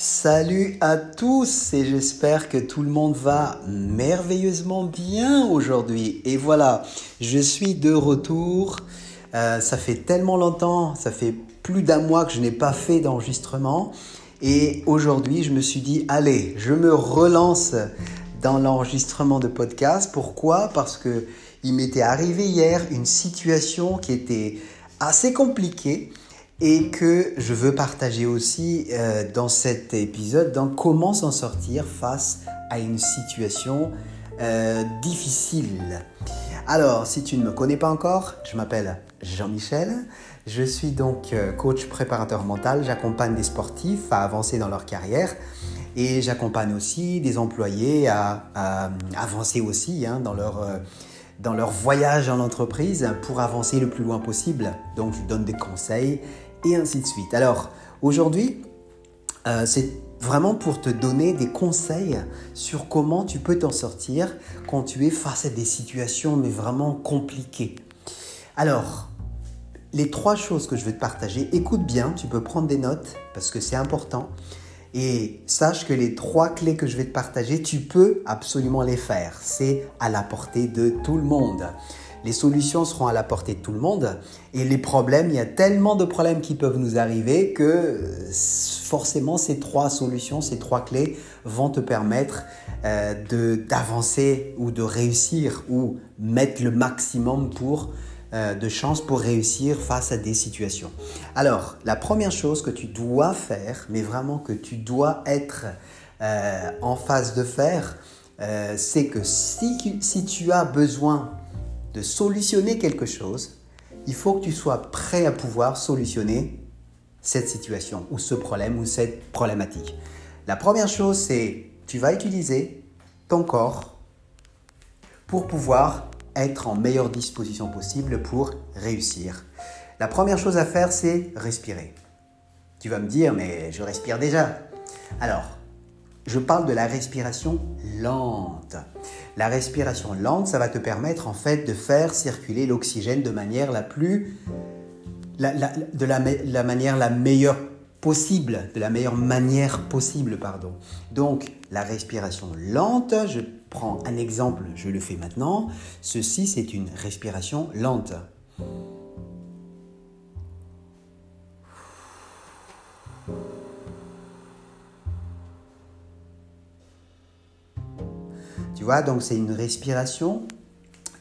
Salut à tous et j'espère que tout le monde va merveilleusement bien aujourd'hui. Et voilà, je suis de retour. Euh, ça fait tellement longtemps, ça fait plus d'un mois que je n'ai pas fait d'enregistrement. Et aujourd'hui, je me suis dit, allez, je me relance dans l'enregistrement de podcast. Pourquoi? Parce que il m'était arrivé hier une situation qui était assez compliquée et que je veux partager aussi euh, dans cet épisode dans comment s'en sortir face à une situation euh, difficile. Alors, si tu ne me connais pas encore, je m'appelle Jean-Michel. Je suis donc euh, coach préparateur mental. J'accompagne des sportifs à avancer dans leur carrière et j'accompagne aussi des employés à, avancer aussi hein, dans leur dans leur voyage en entreprise pour avancer le plus loin possible. Donc, je donne des conseils et ainsi de suite. Alors, aujourd'hui, euh, c'est vraiment pour te donner des conseils sur comment tu peux t'en sortir quand tu es face à des situations mais vraiment compliquées. Alors, les trois choses que je vais te partager, écoute bien, tu peux prendre des notes parce que c'est important. Et sache que les trois clés que je vais te partager, tu peux absolument les faire. C'est à la portée de tout le monde les solutions seront à la portée de tout le monde. Et les problèmes, il y a tellement de problèmes qui peuvent nous arriver que forcément ces trois solutions, ces trois clés vont te permettre euh, d'avancer ou de réussir ou mettre le maximum pour euh, de chances pour réussir face à des situations. Alors, la première chose que tu dois faire, mais vraiment que tu dois être euh, en phase de faire, c'est que si, si tu as besoin de solutionner quelque chose, il faut que tu sois prêt à pouvoir solutionner cette situation ou ce problème ou cette problématique. La première chose, c'est tu vas utiliser ton corps pour pouvoir être en meilleure disposition possible pour réussir. La première chose à faire, c'est respirer. Tu vas me dire, mais je respire déjà. Alors, je parle de la respiration lente. La respiration lente, ça va te permettre en fait de faire circuler l'oxygène de manière la plus, meilleure possible, de la meilleure manière possible, pardon. Donc, la respiration lente, je prends un exemple, je le fais maintenant. Ceci, c'est une respiration lente. Tu vois, donc c'est une respiration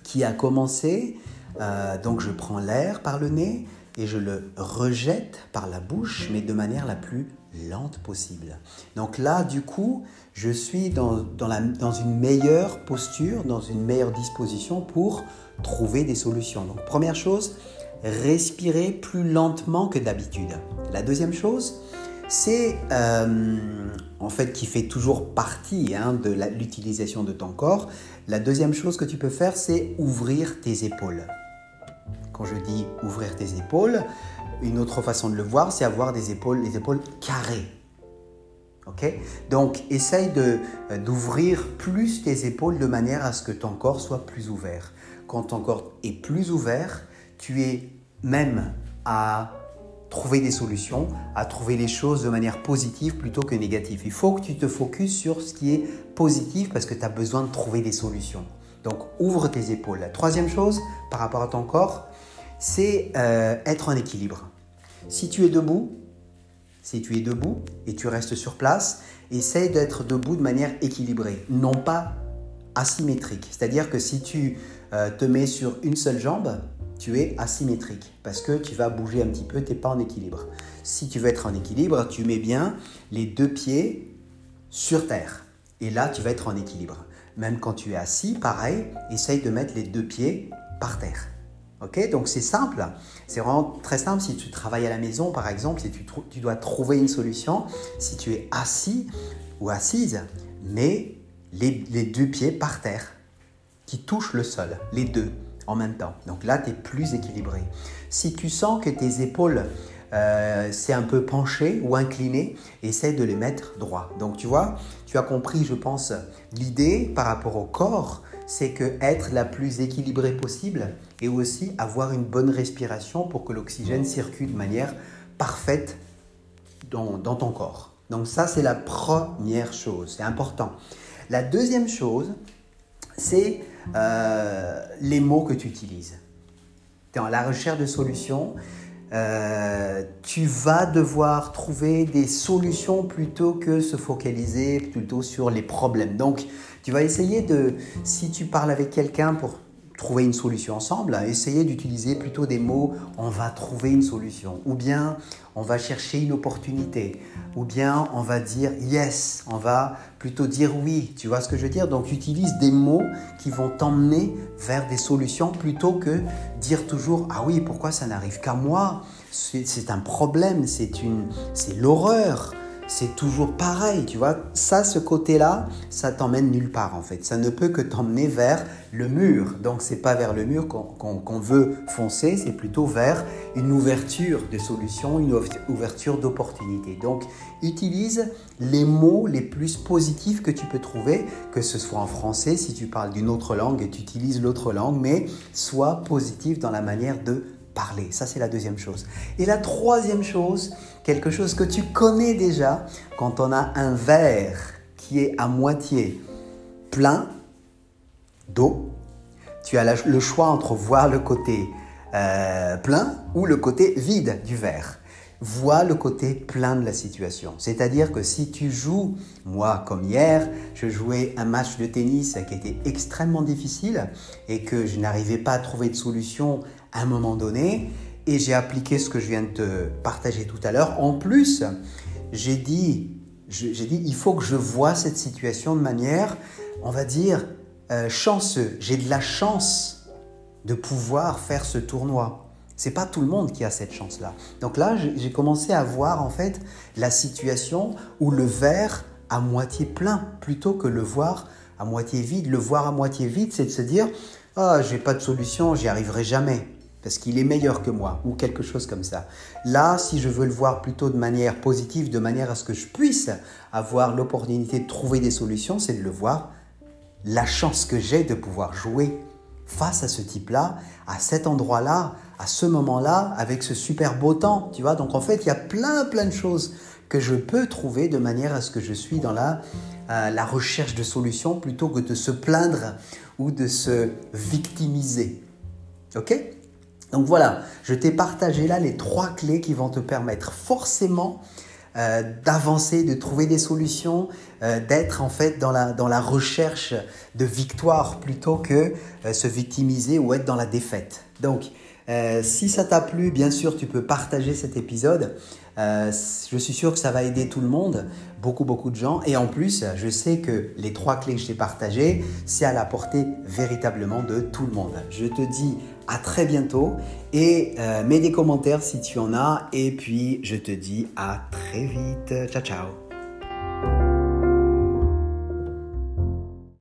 qui a commencé. Euh, donc je prends l'air par le nez et je le rejette par la bouche, mais de manière la plus lente possible. Donc là, du coup, je suis dans, dans une meilleure posture, dans une meilleure disposition pour trouver des solutions. Donc première chose, respirer plus lentement que d'habitude. La deuxième chose, c'est euh, en fait qui fait toujours partie hein, de l'utilisation de ton corps. La deuxième chose que tu peux faire, c'est ouvrir tes épaules. Quand je dis ouvrir tes épaules, une autre façon de le voir, c'est avoir des épaules, les épaules carrées. Ok? Donc, essaye d'ouvrir plus tes épaules de manière à ce que ton corps soit plus ouvert. Quand ton corps est plus ouvert, tu es même à trouver des solutions, à trouver les choses de manière positive plutôt que négative. Il faut que tu te focuses sur ce qui est positif parce que tu as besoin de trouver des solutions. Donc ouvre tes épaules. La troisième chose par rapport à ton corps, c'est euh, être en équilibre. Si tu es debout, si tu es debout et tu restes sur place, essaye d'être debout de manière équilibrée, non pas asymétrique. C'est-à-dire que si tu euh, te mets sur une seule jambe, tu es asymétrique parce que tu vas bouger un petit peu, tu n'es pas en équilibre. Si tu veux être en équilibre, tu mets bien les deux pieds sur terre. Et là, tu vas être en équilibre. Même quand tu es assis, pareil, essaye de mettre les deux pieds par terre. Ok? Donc c'est simple. C'est vraiment très simple. Si tu travailles à la maison, par exemple, si tu, dois trouver une solution, si tu es assis ou assise, mets les deux pieds par terre qui touchent le sol, les deux en même temps. Donc là, tu es plus équilibré. Si tu sens que tes épaules euh, un peu penché ou incliné, essaie de les mettre droit. Donc tu vois, tu as compris, je pense, l'idée par rapport au corps, c'est que être la plus équilibrée possible et aussi avoir une bonne respiration pour que l'oxygène circule de manière parfaite dans ton corps. Donc ça, c'est la première chose, c'est important. La deuxième chose, c'est euh, les mots que tu utilises. Dans la recherche de solutions, euh, tu vas devoir trouver des solutions plutôt que se focaliser plutôt sur les problèmes. Donc, tu vas essayer de, si tu parles avec quelqu'un pour trouver une solution ensemble, essayer d'utiliser plutôt des mots on va trouver une solution, ou bien on va chercher une opportunité, ou bien on va dire yes, on va plutôt dire oui, tu vois ce que je veux dire? Donc utilise des mots qui vont t'emmener vers des solutions plutôt que dire toujours ah oui, pourquoi ça n'arrive qu'à moi? C'est un problème, c'est l'horreur c'est toujours pareil, tu vois. Ça, ce côté-là, ça t'emmène nulle part en fait. Ça ne peut que t'emmener vers le mur. Donc, c'est pas vers le mur qu'on veut foncer, c'est plutôt vers une ouverture de solutions, une ouverture d'opportunités. Donc, utilise les mots les plus positifs que tu peux trouver, que ce soit en français, si tu parles d'une autre langue et tu utilises l'autre langue, mais sois positif dans la manière de parler. Ça, c'est la deuxième chose. Et la troisième chose, quelque chose que tu connais déjà, quand on a un verre qui est à moitié plein d'eau, tu as le choix entre voir le côté euh, plein ou le côté vide du verre. Vois le côté plein de la situation. C'est-à-dire que si tu joues, moi comme hier, je jouais un match de tennis qui était extrêmement difficile et que je n'arrivais pas à trouver de solution un moment donné, et j'ai appliqué ce que je viens de te partager tout à l'heure. En plus, j'ai dit, j'ai dit, il faut que je vois cette situation de manière, on va dire, euh, chanceux. J'ai de la chance de pouvoir faire ce tournoi. C'est pas tout le monde qui a cette chance-là. Donc là, j'ai commencé à voir en fait la situation où le verre à moitié plein plutôt que le voir à moitié vide. Le voir à moitié vide, c'est de se dire ah, j'ai pas de solution, j'y arriverai jamais parce qu'il est meilleur que moi ou quelque chose comme ça. Là, si je veux le voir plutôt de manière positive, de manière à ce que je puisse avoir l'opportunité de trouver des solutions, c'est de le voir la chance que j'ai de pouvoir jouer face à ce type-là, à cet endroit-là, à ce moment-là, avec ce super beau temps, tu vois. Donc en fait, il y a plein plein de choses que je peux trouver de manière à ce que je suis dans la, euh, la recherche de solutions plutôt que de se plaindre ou de se victimiser. Ok? Donc voilà, je t'ai partagé là les trois clés qui vont te permettre forcément euh, d'avancer, de trouver des solutions, euh, d'être en fait dans la, recherche de victoire plutôt que euh, se victimiser ou être dans la défaite. Donc, si ça t'a plu, bien sûr, tu peux partager cet épisode. Je suis sûr que ça va aider tout le monde, beaucoup, beaucoup de gens. Et en plus, je sais que les trois clés que je t'ai partagées, c'est à la portée véritablement de tout le monde. Je te dis à très bientôt et euh, mets des commentaires si tu en as et puis je te dis à très vite. Ciao ciao